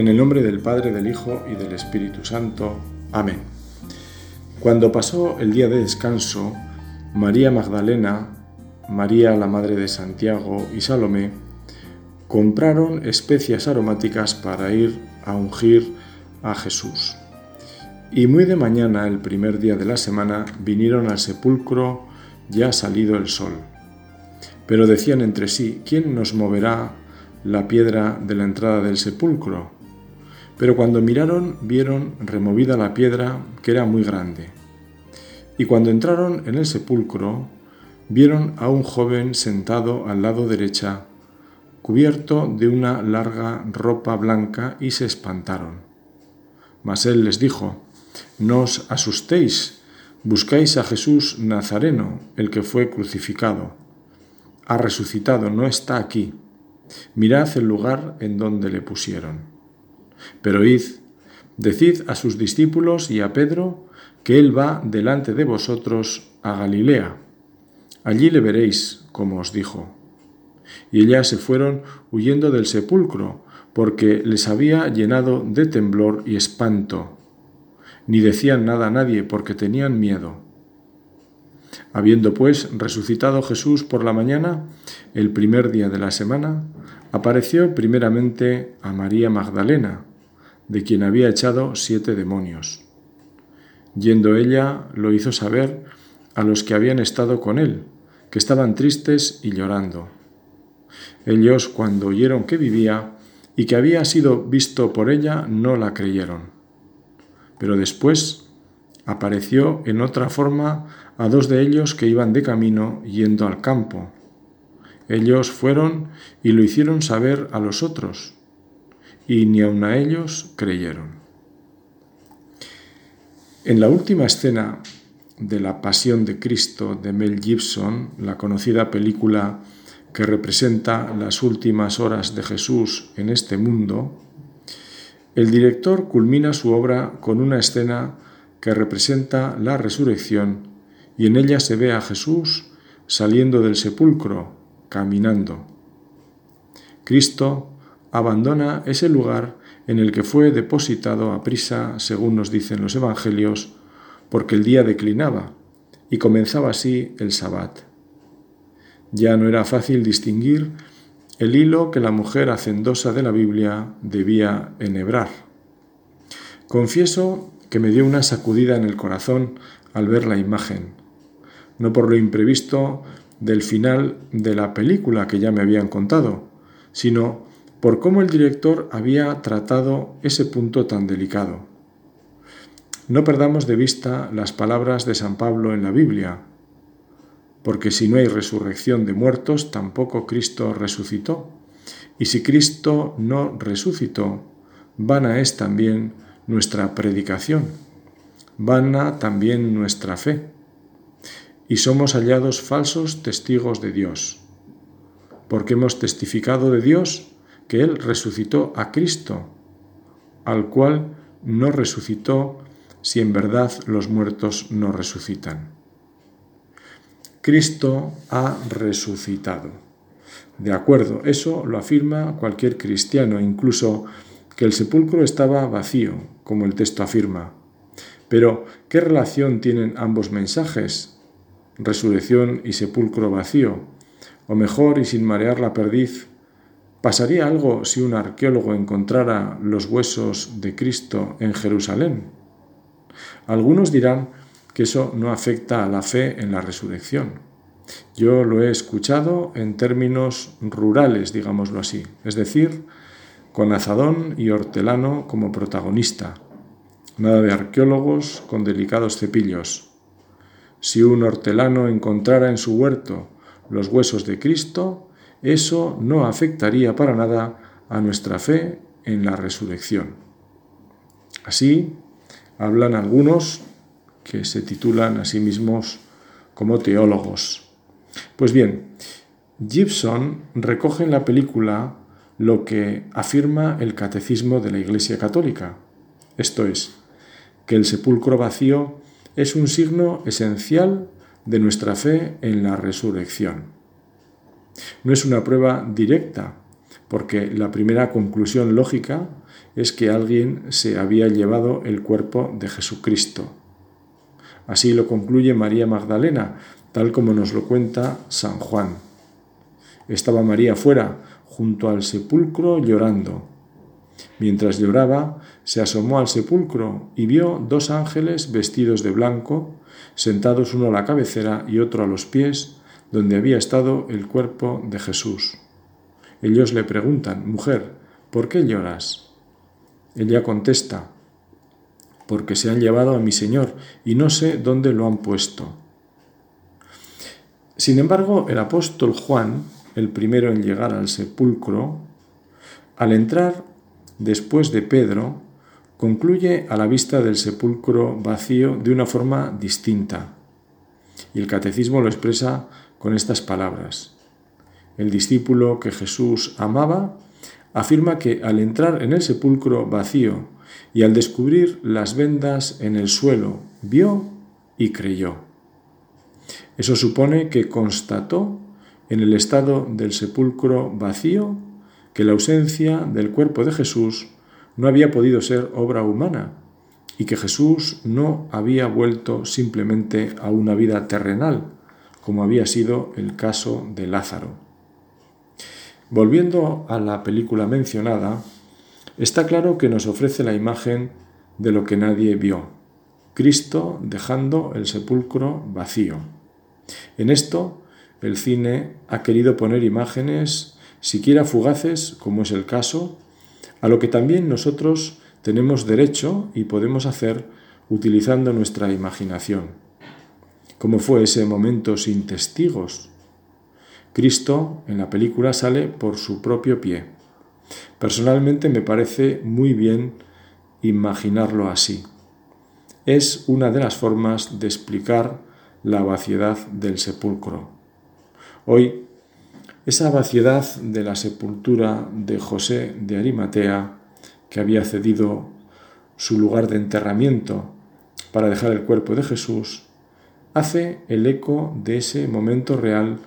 En el nombre del Padre, del Hijo y del Espíritu Santo. Amén. Cuando pasó el día de descanso, María Magdalena, María la Madre de Santiago y Salomé compraron especias aromáticas para ir a ungir a Jesús. Y muy de mañana, el primer día de la semana, vinieron al sepulcro ya salido el sol. Pero decían entre sí, ¿quién nos moverá la piedra de la entrada del sepulcro? Pero cuando miraron vieron removida la piedra que era muy grande. Y cuando entraron en el sepulcro, vieron a un joven sentado al lado derecha, cubierto de una larga ropa blanca, y se espantaron. Mas él les dijo, No os asustéis, buscáis a Jesús Nazareno, el que fue crucificado. Ha resucitado, no está aquí. Mirad el lugar en donde le pusieron. Pero id, decid a sus discípulos y a Pedro que Él va delante de vosotros a Galilea. Allí le veréis, como os dijo. Y ellas se fueron huyendo del sepulcro, porque les había llenado de temblor y espanto. Ni decían nada a nadie, porque tenían miedo. Habiendo pues resucitado Jesús por la mañana, el primer día de la semana, apareció primeramente a María Magdalena, de quien había echado siete demonios. Yendo ella, lo hizo saber a los que habían estado con él, que estaban tristes y llorando. Ellos, cuando oyeron que vivía y que había sido visto por ella, no la creyeron. Pero después apareció en otra forma a dos de ellos que iban de camino yendo al campo. Ellos fueron y lo hicieron saber a los otros y ni aun a ellos creyeron. En la última escena de La Pasión de Cristo de Mel Gibson, la conocida película que representa las últimas horas de Jesús en este mundo, el director culmina su obra con una escena que representa la resurrección y en ella se ve a Jesús saliendo del sepulcro, caminando. Cristo abandona ese lugar en el que fue depositado a prisa, según nos dicen los Evangelios, porque el día declinaba y comenzaba así el sabbat. Ya no era fácil distinguir el hilo que la mujer hacendosa de la Biblia debía enhebrar. Confieso que me dio una sacudida en el corazón al ver la imagen, no por lo imprevisto del final de la película que ya me habían contado, sino por cómo el director había tratado ese punto tan delicado. No perdamos de vista las palabras de San Pablo en la Biblia, porque si no hay resurrección de muertos, tampoco Cristo resucitó. Y si Cristo no resucitó, vana es también nuestra predicación, vana también nuestra fe. Y somos hallados falsos testigos de Dios, porque hemos testificado de Dios que Él resucitó a Cristo, al cual no resucitó si en verdad los muertos no resucitan. Cristo ha resucitado. De acuerdo, eso lo afirma cualquier cristiano, incluso que el sepulcro estaba vacío, como el texto afirma. Pero, ¿qué relación tienen ambos mensajes? Resurrección y sepulcro vacío. O mejor, y sin marear la perdiz, ¿Pasaría algo si un arqueólogo encontrara los huesos de Cristo en Jerusalén? Algunos dirán que eso no afecta a la fe en la resurrección. Yo lo he escuchado en términos rurales, digámoslo así, es decir, con azadón y hortelano como protagonista. Nada de arqueólogos con delicados cepillos. Si un hortelano encontrara en su huerto los huesos de Cristo, eso no afectaría para nada a nuestra fe en la resurrección. Así hablan algunos que se titulan a sí mismos como teólogos. Pues bien, Gibson recoge en la película lo que afirma el catecismo de la Iglesia Católica, esto es, que el sepulcro vacío es un signo esencial de nuestra fe en la resurrección. No es una prueba directa, porque la primera conclusión lógica es que alguien se había llevado el cuerpo de Jesucristo. Así lo concluye María Magdalena, tal como nos lo cuenta San Juan. Estaba María fuera, junto al sepulcro, llorando. Mientras lloraba, se asomó al sepulcro y vio dos ángeles vestidos de blanco, sentados uno a la cabecera y otro a los pies, donde había estado el cuerpo de Jesús. Ellos le preguntan, Mujer, ¿por qué lloras? Ella contesta, Porque se han llevado a mi Señor y no sé dónde lo han puesto. Sin embargo, el apóstol Juan, el primero en llegar al sepulcro, al entrar después de Pedro, concluye a la vista del sepulcro vacío de una forma distinta. Y el catecismo lo expresa con estas palabras. El discípulo que Jesús amaba afirma que al entrar en el sepulcro vacío y al descubrir las vendas en el suelo, vio y creyó. Eso supone que constató en el estado del sepulcro vacío que la ausencia del cuerpo de Jesús no había podido ser obra humana y que Jesús no había vuelto simplemente a una vida terrenal, como había sido el caso de Lázaro. Volviendo a la película mencionada, está claro que nos ofrece la imagen de lo que nadie vio, Cristo dejando el sepulcro vacío. En esto, el cine ha querido poner imágenes, siquiera fugaces, como es el caso, a lo que también nosotros tenemos derecho y podemos hacer utilizando nuestra imaginación cómo fue ese momento sin testigos. Cristo en la película sale por su propio pie. Personalmente me parece muy bien imaginarlo así. Es una de las formas de explicar la vaciedad del sepulcro. Hoy, esa vaciedad de la sepultura de José de Arimatea, que había cedido su lugar de enterramiento para dejar el cuerpo de Jesús, hace el eco de ese momento real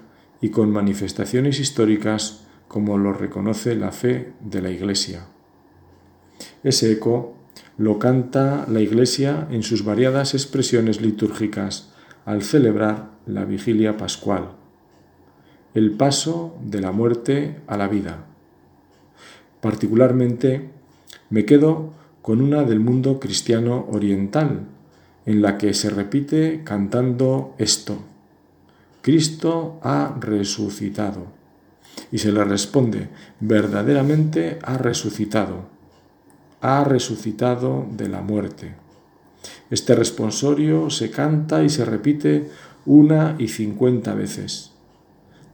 y con manifestaciones históricas como lo reconoce la fe de la Iglesia. Ese eco lo canta la Iglesia en sus variadas expresiones litúrgicas al celebrar la vigilia pascual, el paso de la muerte a la vida. Particularmente me quedo con una del mundo cristiano oriental, en la que se repite cantando esto. Cristo ha resucitado. Y se le responde, verdaderamente ha resucitado. Ha resucitado de la muerte. Este responsorio se canta y se repite una y cincuenta veces,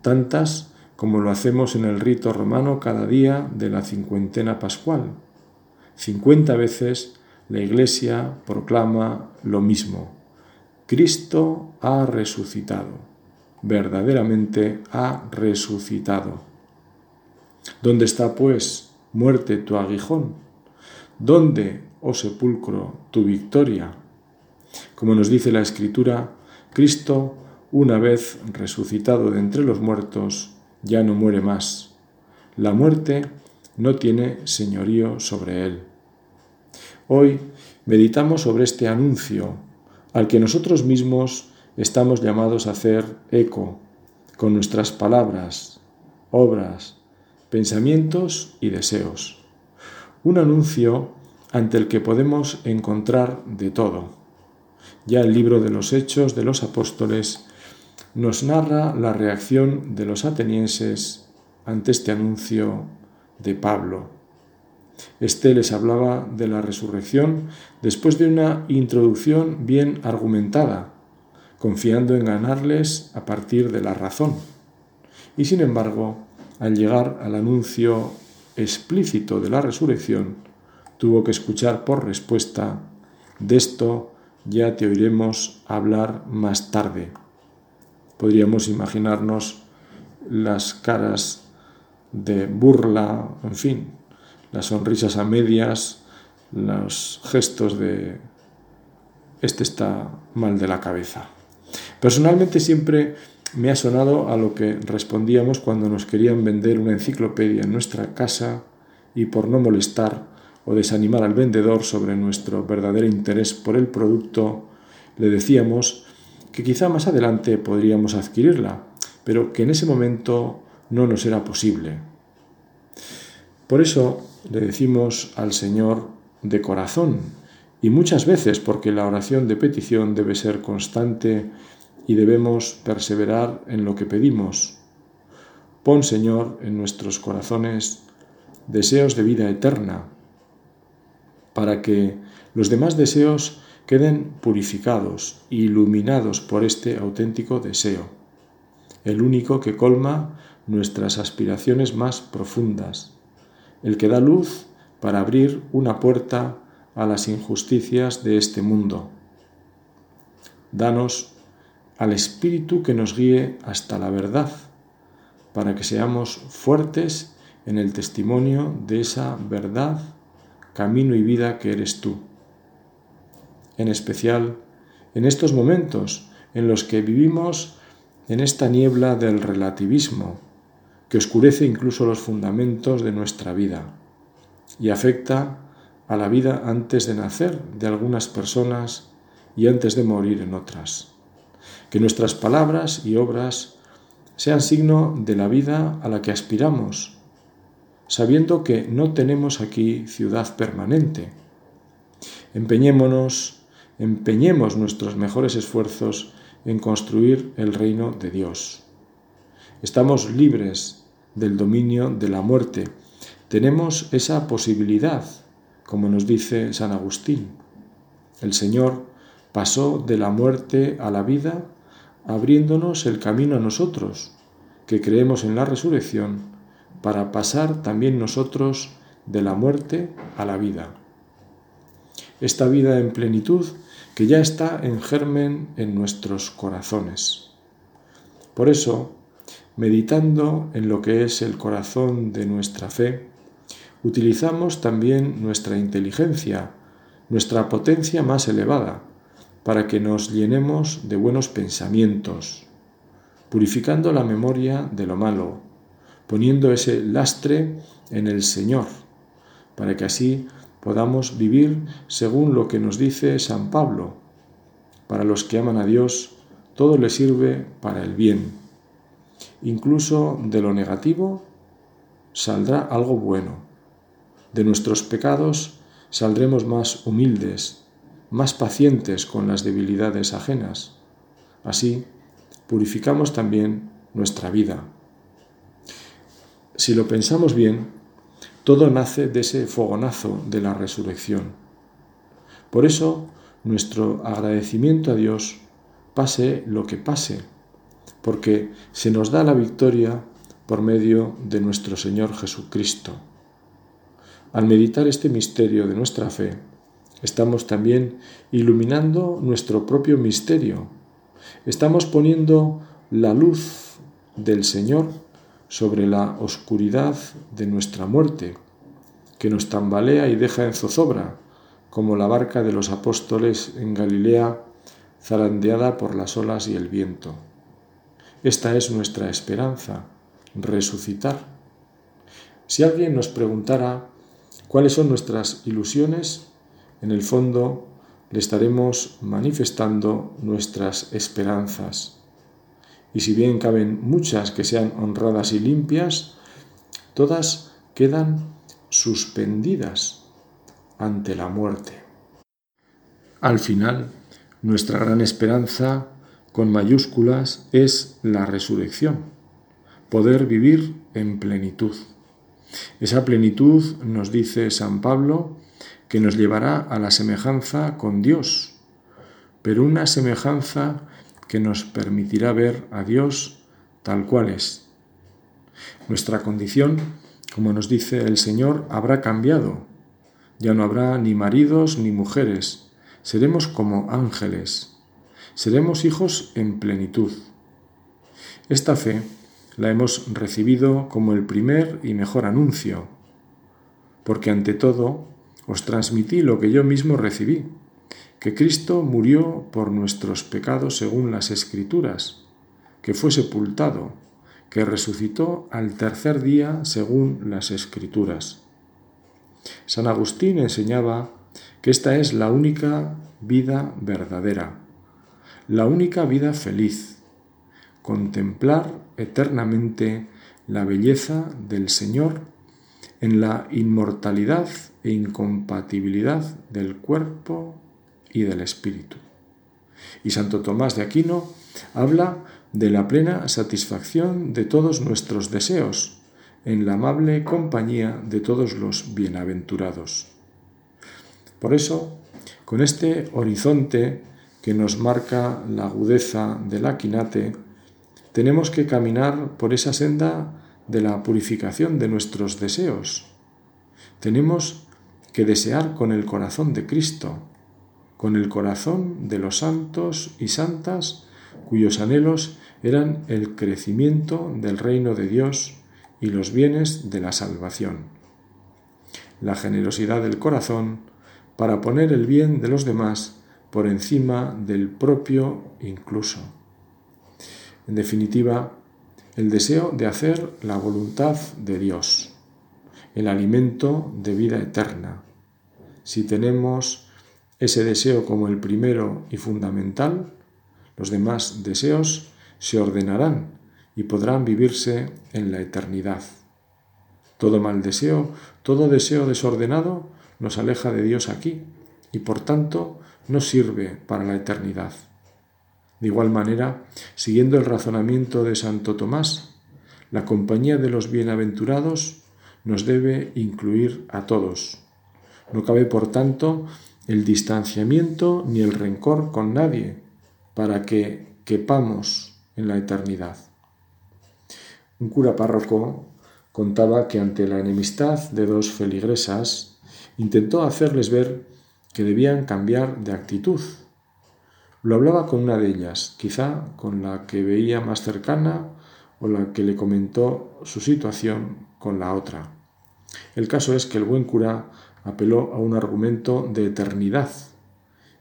tantas como lo hacemos en el rito romano cada día de la cincuentena pascual. Cincuenta veces la Iglesia proclama lo mismo. Cristo ha resucitado, verdaderamente ha resucitado. ¿Dónde está, pues, muerte tu aguijón? ¿Dónde, oh sepulcro, tu victoria? Como nos dice la Escritura, Cristo, una vez resucitado de entre los muertos, ya no muere más. La muerte no tiene señorío sobre él. Hoy meditamos sobre este anuncio al que nosotros mismos estamos llamados a hacer eco con nuestras palabras, obras, pensamientos y deseos. Un anuncio ante el que podemos encontrar de todo. Ya el libro de los Hechos de los Apóstoles nos narra la reacción de los atenienses ante este anuncio de Pablo. Este les hablaba de la resurrección después de una introducción bien argumentada, confiando en ganarles a partir de la razón. Y sin embargo, al llegar al anuncio explícito de la resurrección, tuvo que escuchar por respuesta, de esto ya te oiremos hablar más tarde. Podríamos imaginarnos las caras de burla, en fin, las sonrisas a medias, los gestos de este está mal de la cabeza. Personalmente siempre me ha sonado a lo que respondíamos cuando nos querían vender una enciclopedia en nuestra casa y por no molestar o desanimar al vendedor sobre nuestro verdadero interés por el producto, le decíamos que quizá más adelante podríamos adquirirla, pero que en ese momento no nos era posible. Por eso le decimos al Señor de corazón, y muchas veces porque la oración de petición debe ser constante y debemos perseverar en lo que pedimos. Pon, Señor, en nuestros corazones deseos de vida eterna, para que los demás deseos queden purificados iluminados por este auténtico deseo, el único que colma nuestras aspiraciones más profundas, el que da luz para abrir una puerta a las injusticias de este mundo. Danos al Espíritu que nos guíe hasta la verdad, para que seamos fuertes en el testimonio de esa verdad, camino y vida que eres tú. En especial en estos momentos en los que vivimos en esta niebla del relativismo, que oscurece incluso los fundamentos de nuestra vida y afecta a la vida antes de nacer de algunas personas y antes de morir en otras. Que nuestras palabras y obras sean signo de la vida a la que aspiramos, sabiendo que no tenemos aquí ciudad permanente. Empeñémonos, empeñemos nuestros mejores esfuerzos en construir el reino de Dios. Estamos libres del dominio de la muerte tenemos esa posibilidad, como nos dice San Agustín. El Señor pasó de la muerte a la vida abriéndonos el camino a nosotros, que creemos en la resurrección, para pasar también nosotros de la muerte a la vida. Esta vida en plenitud que ya está en germen en nuestros corazones. Por eso, meditando en lo que es el corazón de nuestra fe, utilizamos también nuestra inteligencia, nuestra potencia más elevada, para que nos llenemos de buenos pensamientos, purificando la memoria de lo malo, poniendo ese lastre en el Señor, para que así podamos vivir según lo que nos dice San Pablo. Para los que aman a Dios, todo le sirve para el bien. Incluso de lo negativo saldrá algo bueno de nuestros pecados saldremos más humildes, más pacientes con las debilidades ajenas. Así, purificamos también nuestra vida. Si lo pensamos bien, todo nace de ese fogonazo de la resurrección. Por eso, nuestro agradecimiento a Dios, pase lo que pase, porque se nos da la victoria por medio de nuestro Señor Jesucristo. Al meditar este misterio de nuestra fe, estamos también iluminando nuestro propio misterio. Estamos poniendo la luz del Señor sobre la oscuridad de nuestra muerte, que nos tambalea y deja en zozobra, como la barca de los apóstoles en Galilea, zarandeada por las olas y el viento. Esta es nuestra esperanza, resucitar. Si alguien nos preguntara cuáles son nuestras ilusiones, en el fondo le estaremos manifestando nuestras esperanzas. Y si bien caben muchas que sean honradas y limpias, todas quedan suspendidas ante la muerte. Al final, nuestra gran esperanza, con mayúsculas, es la resurrección, poder vivir en plenitud. Esa plenitud, nos dice San Pablo, que nos llevará a la semejanza con Dios, pero una semejanza que nos permitirá ver a Dios tal cual es. Nuestra condición, como nos dice el Señor, habrá cambiado. Ya no habrá ni maridos ni mujeres, seremos como ángeles, seremos hijos en plenitud. Esta fe la hemos recibido como el primer y mejor anuncio, porque ante todo os transmití lo que yo mismo recibí, que Cristo murió por nuestros pecados según las Escrituras, que fue sepultado, que resucitó al tercer día según las escrituras. San Agustín enseñaba que esta es la única vida verdadera, la única vida feliz, contemplar eternamente la belleza del Señor en la inmortalidad e incompatibilidad del cuerpo y del espíritu. Y Santo Tomás de Aquino habla de la plena satisfacción de todos nuestros deseos en la amable compañía de todos los bienaventurados. Por eso, con este horizonte que nos marca la agudeza del aquinate, tenemos que caminar por esa senda de la purificación de nuestros deseos. Tenemos que desear con el corazón de Cristo, con el corazón de los santos y santas cuyos anhelos eran el crecimiento del reino de Dios y los bienes de la salvación. La generosidad del corazón para poner el bien de los demás por encima del propio incluso. En definitiva, el deseo de hacer la voluntad de Dios, el alimento de vida eterna. Si tenemos ese deseo como el primero y fundamental, los demás deseos se ordenarán y podrán vivirse en la eternidad. Todo mal deseo, todo deseo desordenado nos aleja de Dios aquí y por tanto no sirve para la eternidad. De igual manera, siguiendo el razonamiento de Santo Tomás, la compañía de los bienaventurados nos debe incluir a todos. No cabe, por tanto, el distanciamiento ni el rencor con nadie, para que quepamos en la eternidad. Un cura párroco contaba que ante la enemistad de dos feligresas intentó hacerles ver que debían cambiar de actitud. Lo hablaba con una de ellas, quizá con la que veía más cercana o la que le comentó su situación con la otra. El caso es que el buen cura apeló a un argumento de eternidad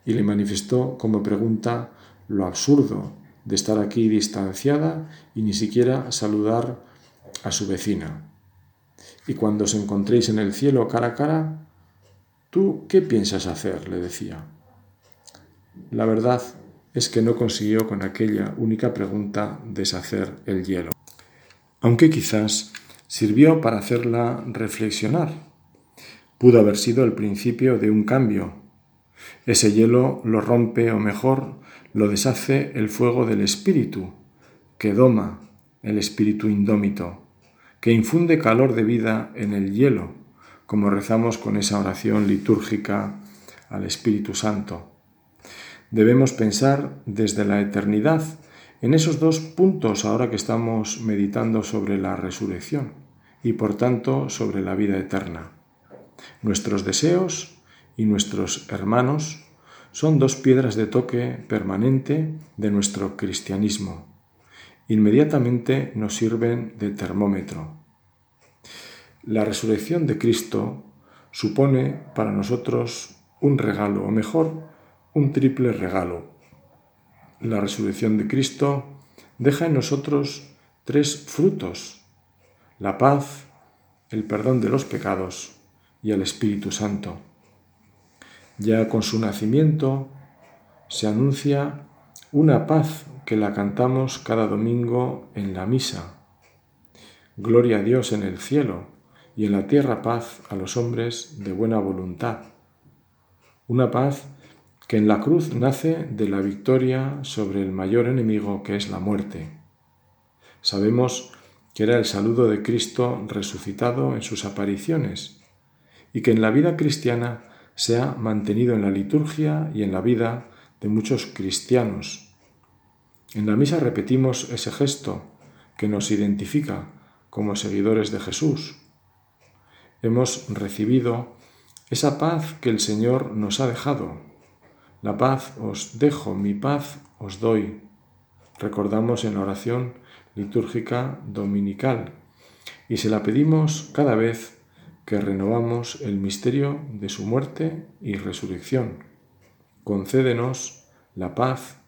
y le manifestó como pregunta lo absurdo de estar aquí distanciada y ni siquiera saludar a su vecina. Y cuando os encontréis en el cielo cara a cara, ¿tú qué piensas hacer? le decía. La verdad es que no consiguió con aquella única pregunta deshacer el hielo, aunque quizás sirvió para hacerla reflexionar Pudo haber sido el principio de un cambio. Ese hielo lo rompe o mejor lo deshace el fuego del espíritu, que doma el espíritu indómito, que infunde calor de vida en el hielo, como rezamos con esa oración litúrgica al Espíritu Santo. Debemos pensar desde la eternidad en esos dos puntos ahora que estamos meditando sobre la resurrección y por tanto sobre la vida eterna. Nuestros deseos y nuestros hermanos son dos piedras de toque permanente de nuestro cristianismo. Inmediatamente nos sirven de termómetro. La resurrección de Cristo supone para nosotros un regalo, o mejor, un triple regalo. La resurrección de Cristo deja en nosotros tres frutos, la paz, el perdón de los pecados y al Espíritu Santo. Ya con su nacimiento se anuncia una paz que la cantamos cada domingo en la misa. Gloria a Dios en el cielo y en la tierra paz a los hombres de buena voluntad. Una paz que en la cruz nace de la victoria sobre el mayor enemigo que es la muerte. Sabemos que era el saludo de Cristo resucitado en sus apariciones y que en la vida cristiana se ha mantenido en la liturgia y en la vida de muchos cristianos. En la misa repetimos ese gesto que nos identifica como seguidores de Jesús. Hemos recibido esa paz que el Señor nos ha dejado. La paz os dejo, mi paz os doy. Recordamos en la oración litúrgica dominical y se la pedimos cada vez que renovamos el misterio de su muerte y resurrección. Concédenos la paz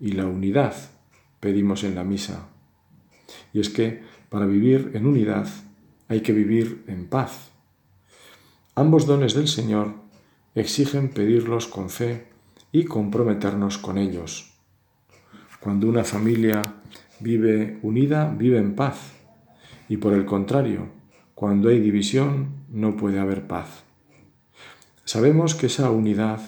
y la unidad pedimos en la misa. Y es que para vivir en unidad hay que vivir en paz. Ambos dones del Señor exigen pedirlos con fe y comprometernos con ellos. Cuando una familia vive unida, vive en paz. Y por el contrario, cuando hay división, no puede haber paz. Sabemos que esa unidad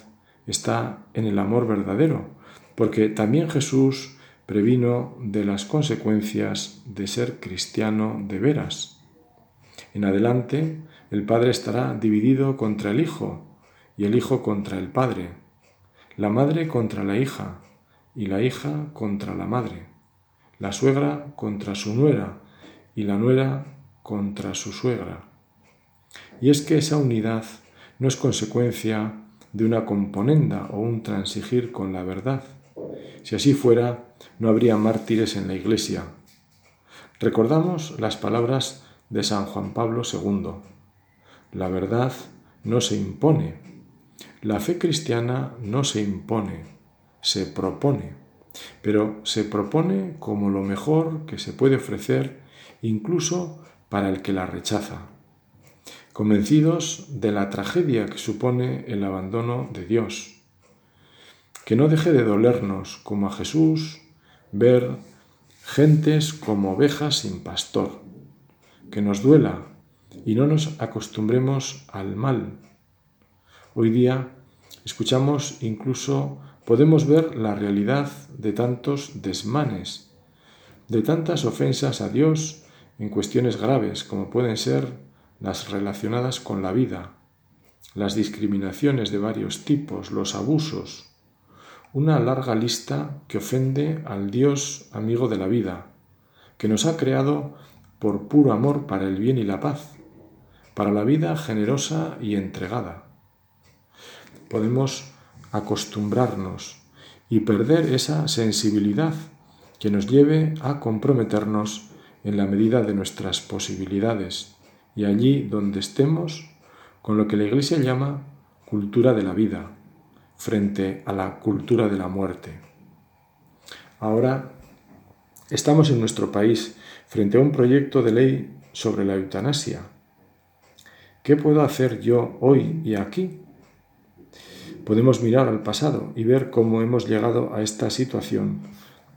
está en el amor verdadero, porque también Jesús previno de las consecuencias de ser cristiano de veras. En adelante, el Padre estará dividido contra el Hijo y el Hijo contra el Padre, la madre contra la hija y la hija contra la madre, la suegra contra su nuera y la nuera contra su suegra. Y es que esa unidad no es consecuencia de una componenda o un transigir con la verdad. Si así fuera, no habría mártires en la Iglesia. Recordamos las palabras de San Juan Pablo II. La verdad no se impone. La fe cristiana no se impone, se propone. Pero se propone como lo mejor que se puede ofrecer incluso para el que la rechaza convencidos de la tragedia que supone el abandono de Dios. Que no deje de dolernos, como a Jesús, ver gentes como ovejas sin pastor. Que nos duela y no nos acostumbremos al mal. Hoy día escuchamos incluso, podemos ver la realidad de tantos desmanes, de tantas ofensas a Dios en cuestiones graves como pueden ser las relacionadas con la vida, las discriminaciones de varios tipos, los abusos, una larga lista que ofende al Dios amigo de la vida, que nos ha creado por puro amor para el bien y la paz, para la vida generosa y entregada. Podemos acostumbrarnos y perder esa sensibilidad que nos lleve a comprometernos en la medida de nuestras posibilidades y allí donde estemos con lo que la Iglesia llama cultura de la vida frente a la cultura de la muerte. Ahora estamos en nuestro país frente a un proyecto de ley sobre la eutanasia. ¿Qué puedo hacer yo hoy y aquí? Podemos mirar al pasado y ver cómo hemos llegado a esta situación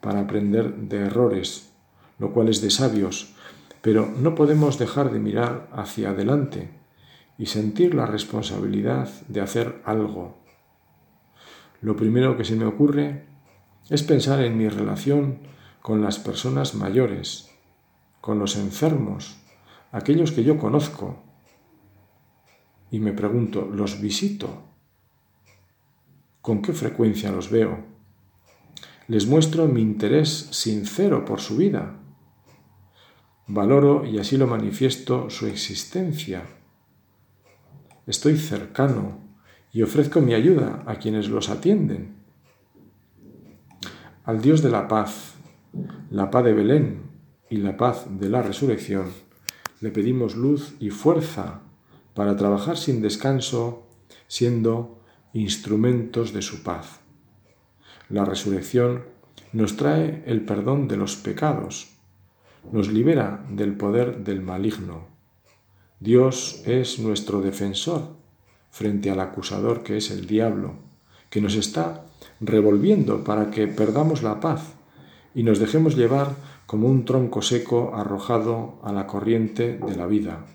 para aprender de errores, lo cual es de sabios pero no podemos dejar de mirar hacia adelante y sentir la responsabilidad de hacer algo. Lo primero que se me ocurre es pensar en mi relación con las personas mayores, con los enfermos, aquellos que yo conozco. Y me pregunto, ¿los visito? ¿Con qué frecuencia los veo? Les muestro mi interés sincero por su vida Valoro y así lo manifiesto su existencia. Estoy cercano y ofrezco mi ayuda a quienes los atienden. Al Dios de la paz, la paz de Belén y la paz de la resurrección, le pedimos luz y fuerza para trabajar sin descanso, siendo instrumentos de su paz. La resurrección nos trae el perdón de los pecados, nos libera del poder del maligno. Dios es nuestro defensor frente al acusador que es el diablo, que nos está revolviendo para que perdamos la paz y nos dejemos llevar como un tronco seco arrojado a la corriente de la vida.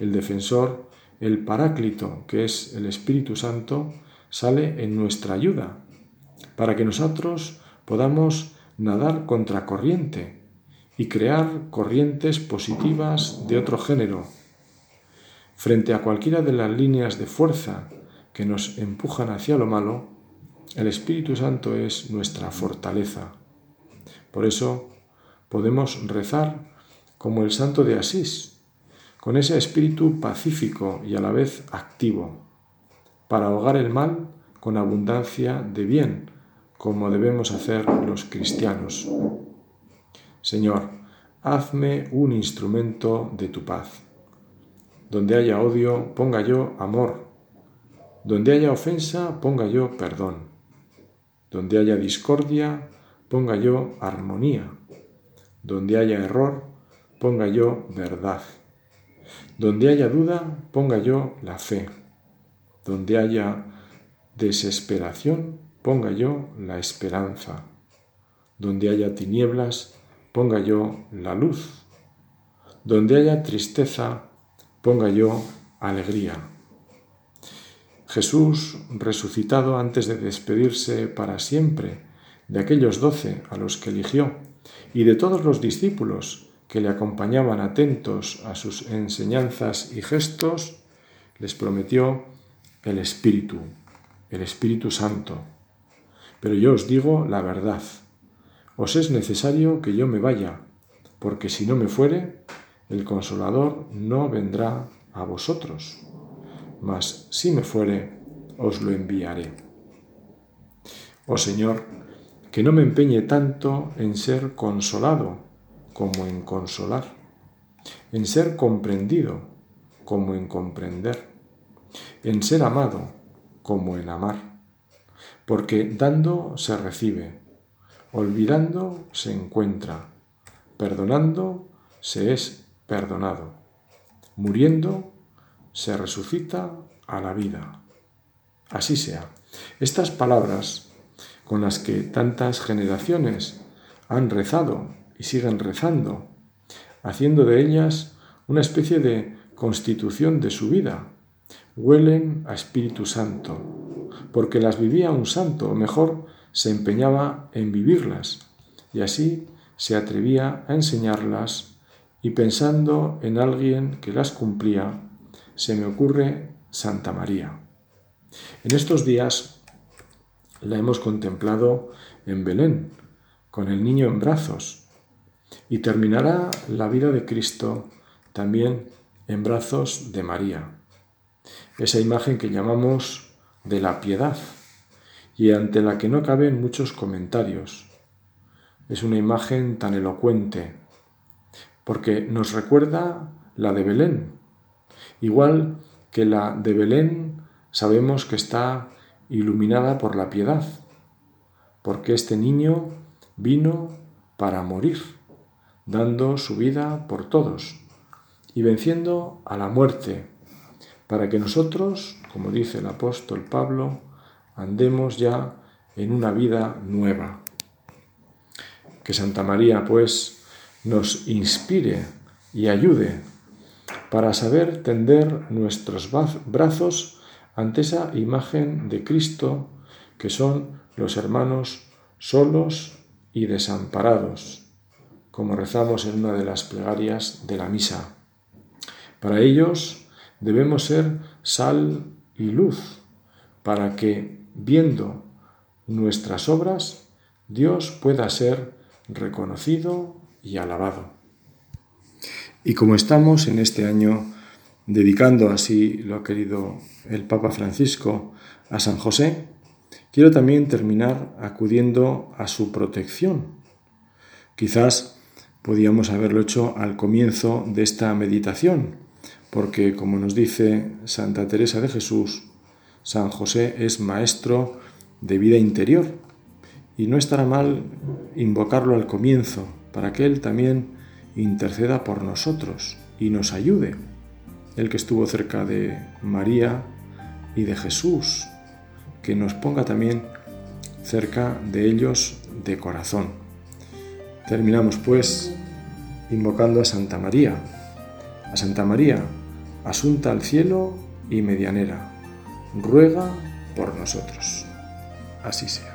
El defensor, el paráclito, que es el Espíritu Santo, sale en nuestra ayuda, para que nosotros podamos nadar contra corriente y crear corrientes positivas de otro género. Frente a cualquiera de las líneas de fuerza que nos empujan hacia lo malo, el Espíritu Santo es nuestra fortaleza. Por eso podemos rezar como el santo de Asís, con ese espíritu pacífico y a la vez activo, para ahogar el mal con abundancia de bien, como debemos hacer los cristianos. Señor, hazme un instrumento de tu paz. Donde haya odio, ponga yo amor. Donde haya ofensa, ponga yo perdón. Donde haya discordia, ponga yo armonía. Donde haya error, ponga yo verdad. Donde haya duda, ponga yo la fe. Donde haya desesperación, ponga yo la esperanza. Donde haya tinieblas, ponga yo la luz. Donde haya tristeza, ponga yo alegría. Jesús, resucitado antes de despedirse para siempre de aquellos doce a los que eligió y de todos los discípulos que le acompañaban atentos a sus enseñanzas y gestos, les prometió el Espíritu, el Espíritu Santo. Pero yo os digo la verdad, os es necesario que yo me vaya, porque si no me fuere, el consolador no vendrá a vosotros, mas si me fuere, os lo enviaré. Oh Señor, que no me empeñe tanto en ser consolado como en consolar, en ser comprendido como en comprender, en ser amado como en amar, porque dando se recibe, olvidando se encuentra, perdonando se es perdonado, muriendo se resucita a la vida. Así sea. Estas palabras con las que tantas generaciones han rezado y siguen rezando, haciendo de ellas una especie de constitución de su vida. Huelen a Espíritu Santo, porque las vivía un santo, o mejor, se empeñaba en vivirlas, y así se atrevía a enseñarlas, y pensando en alguien que las cumplía, se me ocurre Santa María. En estos días la hemos contemplado en Belén, con el niño en brazos, y terminará la vida de Cristo también en brazos de María. Esa imagen que llamamos de la piedad y ante la que no caben muchos comentarios. Es una imagen tan elocuente porque nos recuerda la de Belén. Igual que la de Belén sabemos que está iluminada por la piedad, porque este niño vino para morir, dando su vida por todos y venciendo a la muerte, para que nosotros, como dice el apóstol Pablo, andemos ya en una vida nueva. Que Santa María, pues, nos inspire y ayude para saber tender nuestros brazos ante esa imagen de Cristo que son los hermanos solos y desamparados, como rezamos en una de las plegarias de la misa. Para ellos debemos ser sal y luz, para que, viendo nuestras obras, Dios pueda ser reconocido y alabado. Y como estamos en este año dedicando así lo ha querido el Papa Francisco a San José, quiero también terminar acudiendo a su protección. Quizás podíamos haberlo hecho al comienzo de esta meditación, porque como nos dice Santa Teresa de Jesús, San José es maestro de vida interior y no estará mal invocarlo al comienzo para que Él también interceda por nosotros y nos ayude el que estuvo cerca de María y de Jesús, que nos ponga también cerca de ellos de corazón. Terminamos pues invocando a Santa María, a Santa María, asunta al cielo y medianera, ruega por nosotros. Así sea.